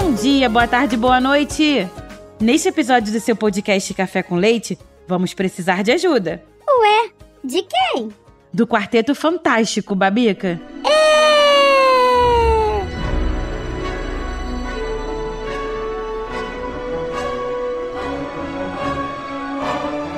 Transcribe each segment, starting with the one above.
Bom dia, boa tarde, boa noite! Neste episódio do seu podcast Café com Leite, vamos precisar de ajuda. Ué, de quem? Do Quarteto Fantástico, Babica. É...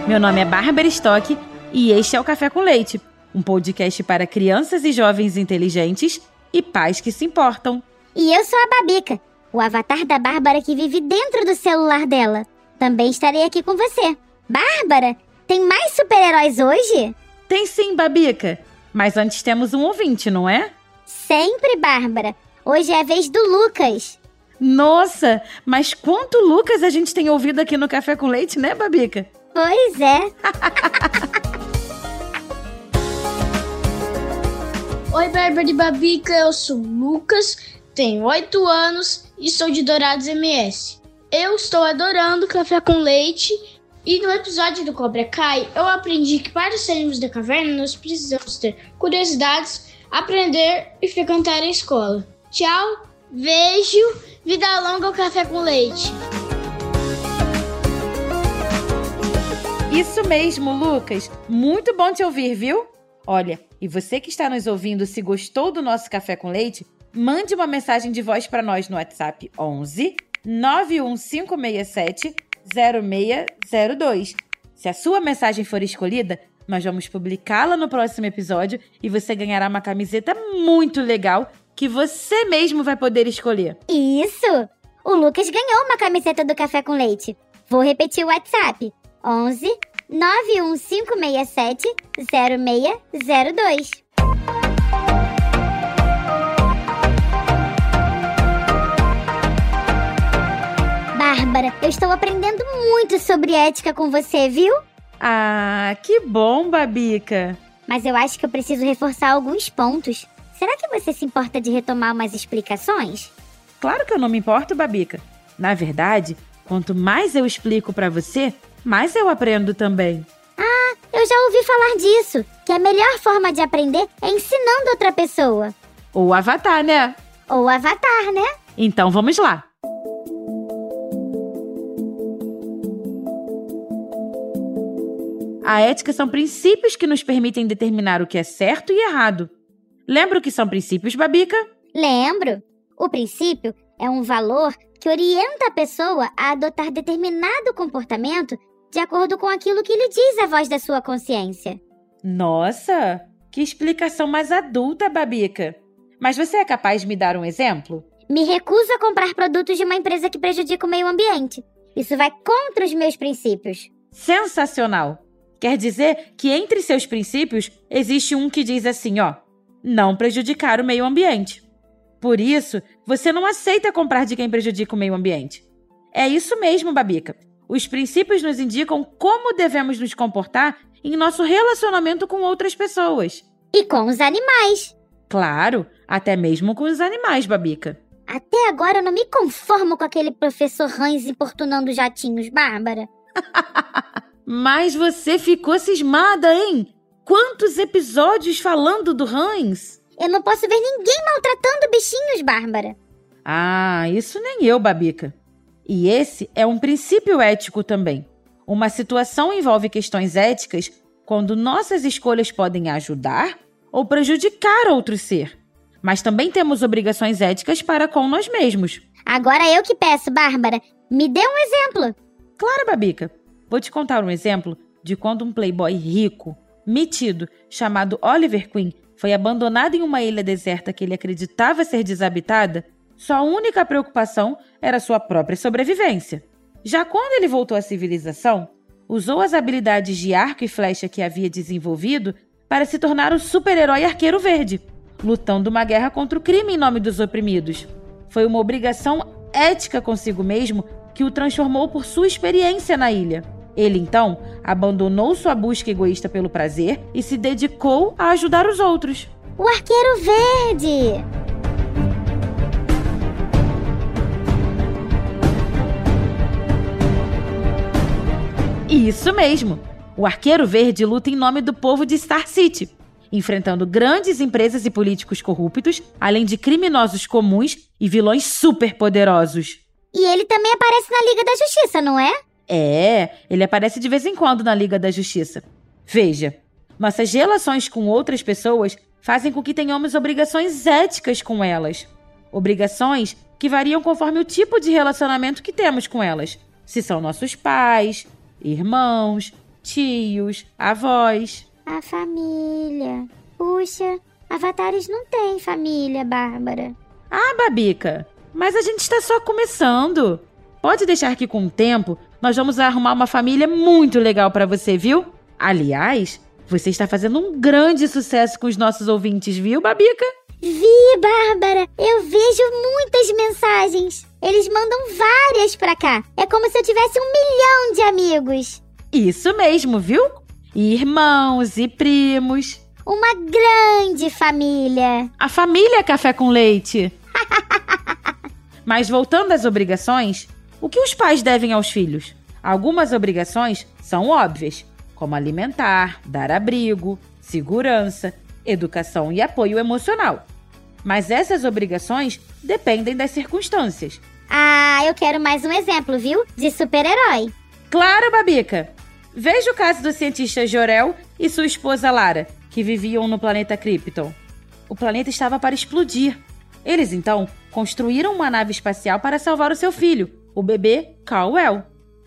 Meu nome é Bárbara Stock e este é o Café com Leite, um podcast para crianças e jovens inteligentes e pais que se importam. E eu sou a Babica, o avatar da Bárbara que vive dentro do celular dela. Também estarei aqui com você. Bárbara, tem mais super-heróis hoje? Tem sim, Babica. Mas antes temos um ouvinte, não é? Sempre, Bárbara. Hoje é a vez do Lucas. Nossa, mas quanto Lucas a gente tem ouvido aqui no Café com Leite, né, Babica? Pois é. Oi, Bárbara e Babica, eu sou o Lucas, tenho 8 anos e sou de Dourados MS. Eu estou adorando café com leite e no episódio do Cobra Kai eu aprendi que para sairmos da caverna nós precisamos ter curiosidades, aprender e frequentar a escola. Tchau, beijo, vida longa ao café com leite. Isso mesmo, Lucas. Muito bom te ouvir, viu? Olha, e você que está nos ouvindo, se gostou do nosso café com leite, mande uma mensagem de voz para nós no WhatsApp 11 91567 0602. Se a sua mensagem for escolhida, nós vamos publicá-la no próximo episódio e você ganhará uma camiseta muito legal que você mesmo vai poder escolher. Isso! O Lucas ganhou uma camiseta do Café com Leite. Vou repetir o WhatsApp: 11 91567 0602. Bárbara, eu estou aprendendo muito sobre ética com você, viu? Ah, que bom, Babica. Mas eu acho que eu preciso reforçar alguns pontos. Será que você se importa de retomar umas explicações? Claro que eu não me importo, Babica. Na verdade, quanto mais eu explico para você, mais eu aprendo também. Ah, eu já ouvi falar disso, que a melhor forma de aprender é ensinando outra pessoa. Ou avatar, né? Ou avatar, né? Então vamos lá. A ética são princípios que nos permitem determinar o que é certo e errado. Lembra o que são princípios, Babica? Lembro. O princípio é um valor que orienta a pessoa a adotar determinado comportamento de acordo com aquilo que lhe diz a voz da sua consciência. Nossa, que explicação mais adulta, Babica. Mas você é capaz de me dar um exemplo? Me recuso a comprar produtos de uma empresa que prejudica o meio ambiente. Isso vai contra os meus princípios. Sensacional! Quer dizer que entre seus princípios existe um que diz assim, ó: não prejudicar o meio ambiente. Por isso, você não aceita comprar de quem prejudica o meio ambiente. É isso mesmo, Babica. Os princípios nos indicam como devemos nos comportar em nosso relacionamento com outras pessoas. E com os animais. Claro, até mesmo com os animais, Babica. Até agora eu não me conformo com aquele professor Hans importunando jatinhos, Bárbara. Mas você ficou cismada, hein? Quantos episódios falando do Hans? Eu não posso ver ninguém maltratando bichinhos, Bárbara. Ah, isso nem eu, Babica. E esse é um princípio ético também. Uma situação envolve questões éticas quando nossas escolhas podem ajudar ou prejudicar outro ser. Mas também temos obrigações éticas para com nós mesmos. Agora eu que peço, Bárbara. Me dê um exemplo. Claro, Babica. Vou te contar um exemplo de quando um playboy rico, metido, chamado Oliver Queen, foi abandonado em uma ilha deserta que ele acreditava ser desabitada. Sua única preocupação era sua própria sobrevivência. Já quando ele voltou à civilização, usou as habilidades de arco e flecha que havia desenvolvido para se tornar o super-herói Arqueiro Verde, lutando uma guerra contra o crime em nome dos oprimidos. Foi uma obrigação ética consigo mesmo que o transformou por sua experiência na ilha. Ele então abandonou sua busca egoísta pelo prazer e se dedicou a ajudar os outros. O Arqueiro Verde! Isso mesmo! O Arqueiro Verde luta em nome do povo de Star City. enfrentando grandes empresas e políticos corruptos, além de criminosos comuns e vilões superpoderosos. E ele também aparece na Liga da Justiça, não é? É, ele aparece de vez em quando na Liga da Justiça. Veja, nossas relações com outras pessoas fazem com que tenhamos obrigações éticas com elas. Obrigações que variam conforme o tipo de relacionamento que temos com elas. Se são nossos pais, irmãos, tios, avós. A família. Puxa, avatares não têm família, Bárbara. Ah, Babica, mas a gente está só começando. Pode deixar que com o tempo nós vamos arrumar uma família muito legal para você, viu? Aliás, você está fazendo um grande sucesso com os nossos ouvintes, viu, Babica? Vi, Bárbara. Eu vejo muitas mensagens. Eles mandam várias pra cá. É como se eu tivesse um milhão de amigos. Isso mesmo, viu? Irmãos e primos. Uma grande família. A família Café com Leite. Mas voltando às obrigações, o que os pais devem aos filhos? Algumas obrigações são óbvias, como alimentar, dar abrigo, segurança, educação e apoio emocional. Mas essas obrigações dependem das circunstâncias. Ah, eu quero mais um exemplo, viu? De super-herói. Claro, Babica! Veja o caso do cientista Jorel e sua esposa Lara, que viviam no planeta Krypton. O planeta estava para explodir. Eles então construíram uma nave espacial para salvar o seu filho, o bebê Caldwell.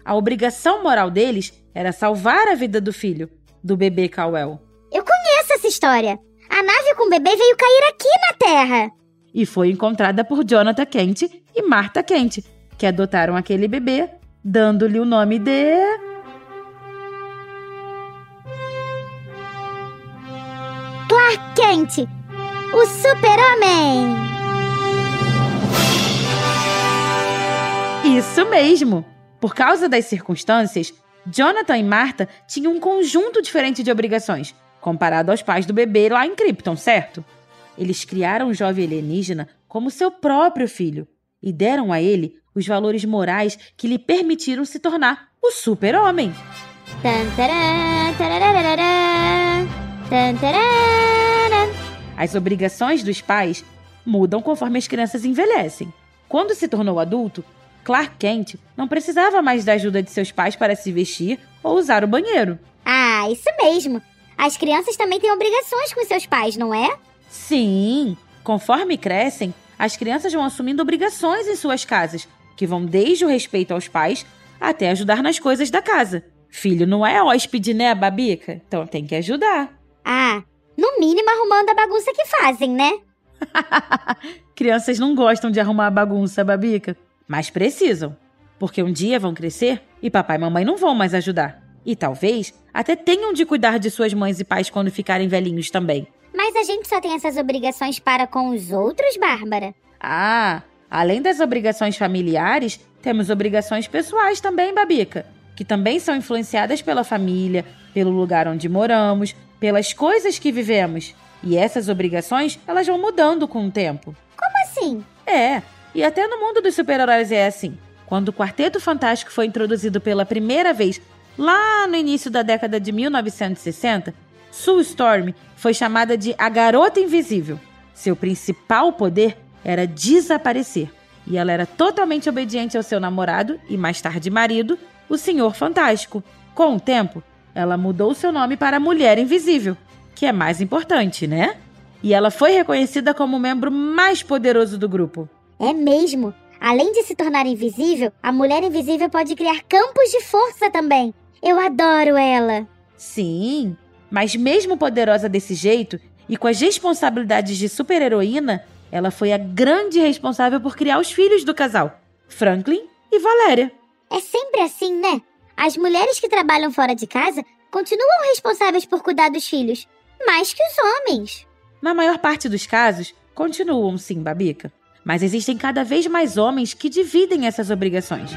A obrigação moral deles era salvar a vida do filho, do bebê Caldwell. Eu conheço essa história. A nave com o bebê veio cair aqui na Terra. E foi encontrada por Jonathan Kent e Martha Kent, que adotaram aquele bebê, dando-lhe o nome de. Clark Kent, o Super-Homem! Isso mesmo! Por causa das circunstâncias, Jonathan e Martha tinham um conjunto diferente de obrigações, comparado aos pais do bebê lá em Krypton, certo? Eles criaram o jovem alienígena como seu próprio filho e deram a ele os valores morais que lhe permitiram se tornar o super-homem. As obrigações dos pais mudam conforme as crianças envelhecem. Quando se tornou adulto, Clark Kent não precisava mais da ajuda de seus pais para se vestir ou usar o banheiro. Ah, isso mesmo. As crianças também têm obrigações com seus pais, não é? Sim. Conforme crescem, as crianças vão assumindo obrigações em suas casas, que vão desde o respeito aos pais até ajudar nas coisas da casa. Filho não é hóspede, né, Babica? Então tem que ajudar. Ah, no mínimo arrumando a bagunça que fazem, né? Crianças não gostam de arrumar a bagunça, Babica, mas precisam, porque um dia vão crescer e papai e mamãe não vão mais ajudar. E talvez até tenham de cuidar de suas mães e pais quando ficarem velhinhos também. Mas a gente só tem essas obrigações para com os outros, Bárbara? Ah, além das obrigações familiares, temos obrigações pessoais também, Babica, que também são influenciadas pela família, pelo lugar onde moramos, pelas coisas que vivemos. E essas obrigações, elas vão mudando com o tempo. Como assim? É, e até no mundo dos super-heróis é assim. Quando o Quarteto Fantástico foi introduzido pela primeira vez lá no início da década de 1960, Sue Storm foi chamada de a Garota Invisível. Seu principal poder era desaparecer, e ela era totalmente obediente ao seu namorado e mais tarde marido, o Senhor Fantástico. Com o tempo, ela mudou seu nome para Mulher Invisível, que é mais importante, né? E ela foi reconhecida como o membro mais poderoso do grupo. É mesmo. Além de se tornar invisível, a mulher invisível pode criar campos de força também. Eu adoro ela. Sim, mas mesmo poderosa desse jeito e com as responsabilidades de super-heroína, ela foi a grande responsável por criar os filhos do casal, Franklin e Valéria. É sempre assim, né? As mulheres que trabalham fora de casa continuam responsáveis por cuidar dos filhos, mais que os homens. Na maior parte dos casos, continuam sim, Babica. Mas existem cada vez mais homens que dividem essas obrigações.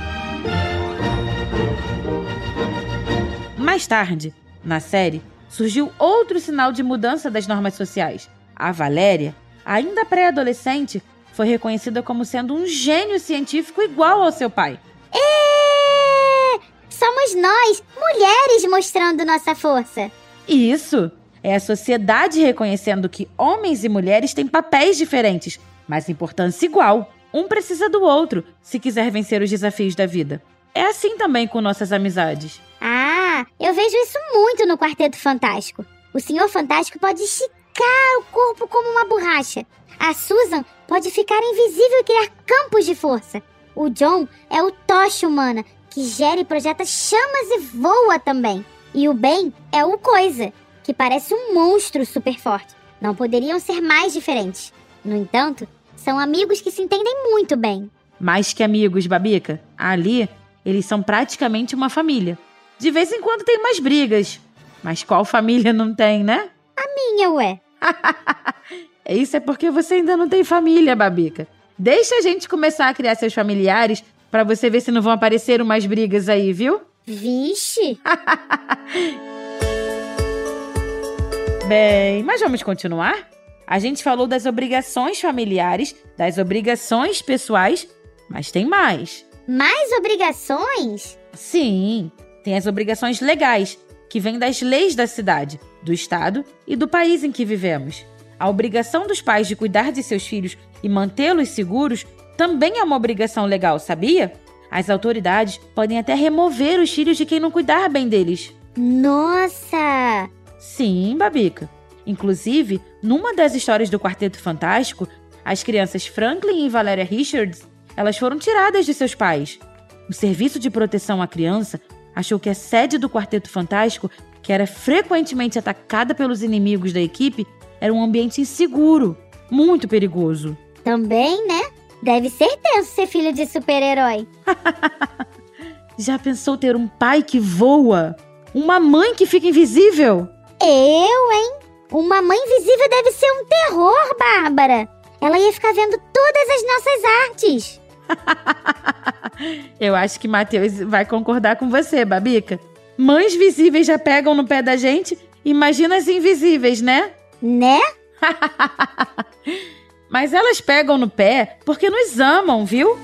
Mais tarde, na série, surgiu outro sinal de mudança das normas sociais. A Valéria, ainda pré-adolescente, foi reconhecida como sendo um gênio científico igual ao seu pai. É! Somos nós, mulheres, mostrando nossa força. Isso! É a sociedade reconhecendo que homens e mulheres têm papéis diferentes, mas importância igual. Um precisa do outro se quiser vencer os desafios da vida. É assim também com nossas amizades. Ah, eu vejo isso muito no Quarteto Fantástico. O Senhor Fantástico pode esticar o corpo como uma borracha. A Susan pode ficar invisível e criar campos de força. O John é o tocha humana, que gera e projeta chamas e voa também. E o Ben é o Coisa, que parece um monstro super forte. Não poderiam ser mais diferentes. No entanto, são amigos que se entendem muito bem. Mais que amigos, Babica. Ali, eles são praticamente uma família. De vez em quando tem umas brigas. Mas qual família não tem, né? A minha, ué. Isso é porque você ainda não tem família, Babica. Deixa a gente começar a criar seus familiares para você ver se não vão aparecer umas brigas aí, viu? Vixe! Bem, mas vamos continuar? A gente falou das obrigações familiares, das obrigações pessoais, mas tem mais. Mais obrigações? Sim, tem as obrigações legais, que vêm das leis da cidade, do estado e do país em que vivemos. A obrigação dos pais de cuidar de seus filhos e mantê-los seguros também é uma obrigação legal, sabia? As autoridades podem até remover os filhos de quem não cuidar bem deles. Nossa! Sim, Babica. Inclusive, numa das histórias do Quarteto Fantástico, as crianças Franklin e Valéria Richards, elas foram tiradas de seus pais. O Serviço de Proteção à Criança achou que a sede do Quarteto Fantástico, que era frequentemente atacada pelos inimigos da equipe, era um ambiente inseguro, muito perigoso. Também, né? Deve ser tenso ser filho de super-herói. Já pensou ter um pai que voa? Uma mãe que fica invisível? Eu, hein? Uma mãe invisível deve ser um terror, Bárbara. Ela ia ficar vendo todas as nossas artes. Eu acho que Matheus vai concordar com você, Babica. Mães visíveis já pegam no pé da gente, imagina as invisíveis, né? Né? Mas elas pegam no pé porque nos amam, viu?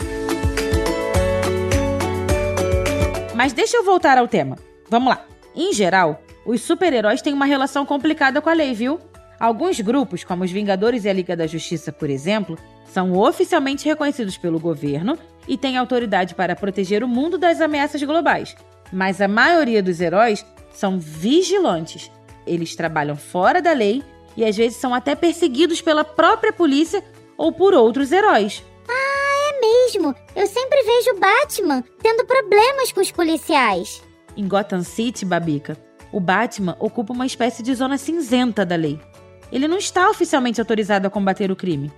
Mas deixa eu voltar ao tema. Vamos lá. Em geral, os super-heróis têm uma relação complicada com a lei, viu? Alguns grupos, como os Vingadores e a Liga da Justiça, por exemplo, são oficialmente reconhecidos pelo governo e têm autoridade para proteger o mundo das ameaças globais. Mas a maioria dos heróis são vigilantes. Eles trabalham fora da lei e às vezes são até perseguidos pela própria polícia ou por outros heróis. Ah, é mesmo! Eu sempre vejo Batman tendo problemas com os policiais. Em Gotham City, Babica, o Batman ocupa uma espécie de zona cinzenta da lei. Ele não está oficialmente autorizado a combater o crime,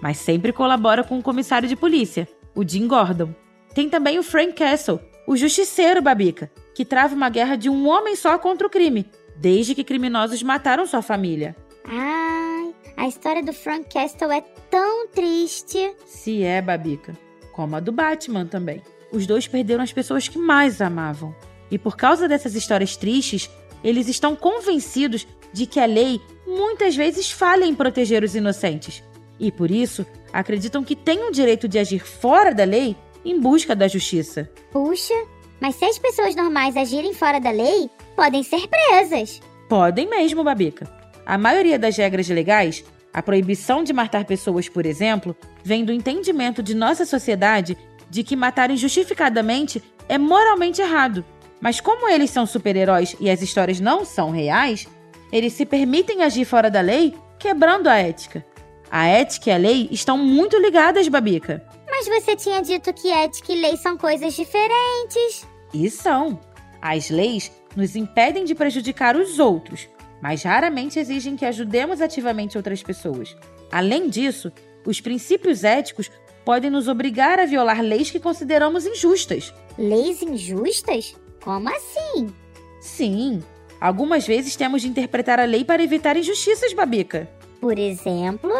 mas sempre colabora com o comissário de polícia, o Jim Gordon. Tem também o Frank Castle, o justiceiro Babica, que trava uma guerra de um homem só contra o crime, desde que criminosos mataram sua família. Ai, a história do Frank Castle é tão triste. Se é, Babica. Como a do Batman também. Os dois perderam as pessoas que mais amavam. E por causa dessas histórias tristes, eles estão convencidos de que a lei muitas vezes falha em proteger os inocentes. E por isso, acreditam que têm o direito de agir fora da lei em busca da justiça. Puxa, mas se as pessoas normais agirem fora da lei, podem ser presas. Podem mesmo, Babica. A maioria das regras legais, a proibição de matar pessoas, por exemplo, vem do entendimento de nossa sociedade de que matar injustificadamente é moralmente errado. Mas como eles são super-heróis e as histórias não são reais, eles se permitem agir fora da lei, quebrando a ética. A ética e a lei estão muito ligadas, Babica. Mas você tinha dito que ética e lei são coisas diferentes. E são. As leis nos impedem de prejudicar os outros, mas raramente exigem que ajudemos ativamente outras pessoas. Além disso, os princípios éticos podem nos obrigar a violar leis que consideramos injustas. Leis injustas? Como assim? Sim. Algumas vezes temos de interpretar a lei para evitar injustiças, Babica. Por exemplo?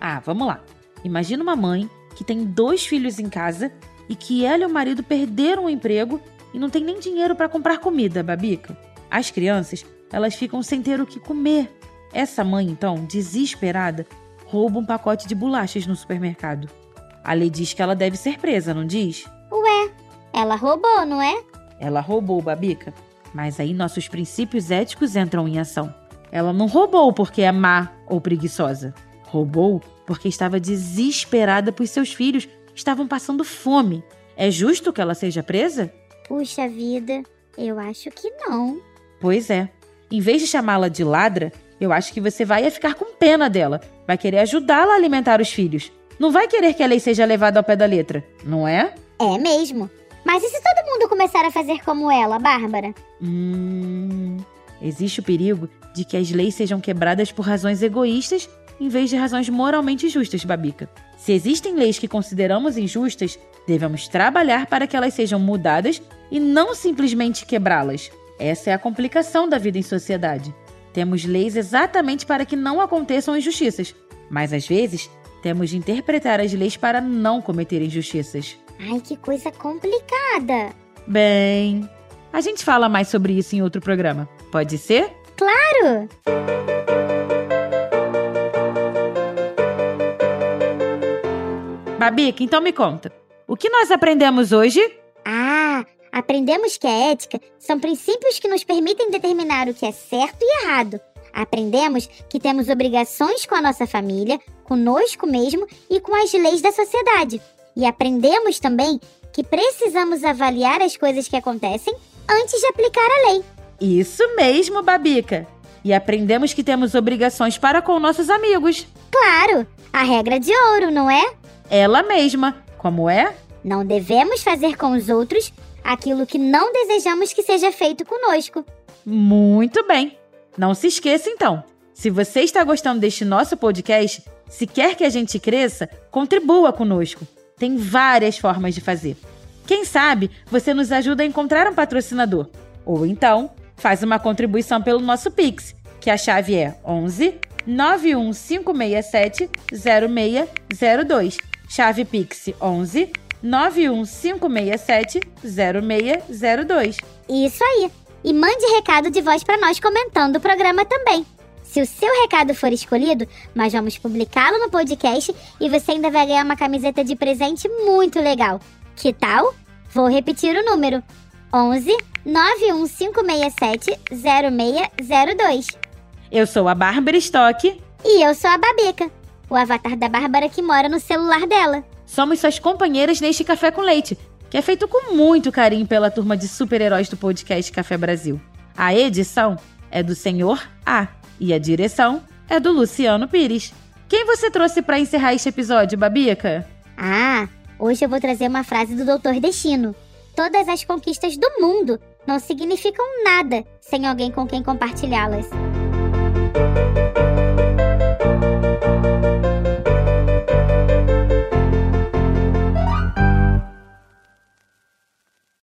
Ah, vamos lá. Imagina uma mãe que tem dois filhos em casa e que ela e o marido perderam o emprego e não tem nem dinheiro para comprar comida, Babica. As crianças elas ficam sem ter o que comer. Essa mãe, então, desesperada, rouba um pacote de bolachas no supermercado. A lei diz que ela deve ser presa, não diz? Ué, ela roubou, não é? Ela roubou, Babica. Mas aí nossos princípios éticos entram em ação. Ela não roubou porque é má ou preguiçosa. Roubou porque estava desesperada pois seus filhos estavam passando fome. É justo que ela seja presa? Puxa vida, eu acho que não. Pois é. Em vez de chamá-la de ladra, eu acho que você vai ficar com pena dela. Vai querer ajudá-la a alimentar os filhos. Não vai querer que a lei seja levada ao pé da letra, não é? É mesmo. Mas e se todo mundo começar a fazer como ela, Bárbara? Hum. Existe o perigo de que as leis sejam quebradas por razões egoístas em vez de razões moralmente justas, Babica. Se existem leis que consideramos injustas, devemos trabalhar para que elas sejam mudadas e não simplesmente quebrá-las. Essa é a complicação da vida em sociedade. Temos leis exatamente para que não aconteçam injustiças, mas às vezes temos de interpretar as leis para não cometer injustiças. Ai, que coisa complicada! Bem, a gente fala mais sobre isso em outro programa. Pode ser? Claro! Babica, então me conta. O que nós aprendemos hoje? Ah, aprendemos que a ética são princípios que nos permitem determinar o que é certo e errado. Aprendemos que temos obrigações com a nossa família, conosco mesmo e com as leis da sociedade. E aprendemos também que precisamos avaliar as coisas que acontecem antes de aplicar a lei. Isso mesmo, Babica. E aprendemos que temos obrigações para com nossos amigos. Claro, a regra de ouro, não é? ela mesma. Como é? Não devemos fazer com os outros aquilo que não desejamos que seja feito conosco. Muito bem. Não se esqueça então. Se você está gostando deste nosso podcast, se quer que a gente cresça, contribua conosco. Tem várias formas de fazer. Quem sabe você nos ajuda a encontrar um patrocinador. Ou então, faz uma contribuição pelo nosso Pix, que a chave é 11 91567 0602 Chave Pix 11 91567 0602. Isso aí. E mande recado de voz para nós comentando o programa também. Se o seu recado for escolhido, nós vamos publicá-lo no podcast e você ainda vai ganhar uma camiseta de presente muito legal. Que tal? Vou repetir o número: 11 91567 0602. Eu sou a Bárbara Stock. E eu sou a Babica o avatar da Bárbara que mora no celular dela. Somos suas companheiras neste Café com Leite, que é feito com muito carinho pela turma de super-heróis do podcast Café Brasil. A edição é do Senhor A e a direção é do Luciano Pires. Quem você trouxe para encerrar este episódio, Babica? Ah, hoje eu vou trazer uma frase do Doutor Destino. Todas as conquistas do mundo não significam nada sem alguém com quem compartilhá-las.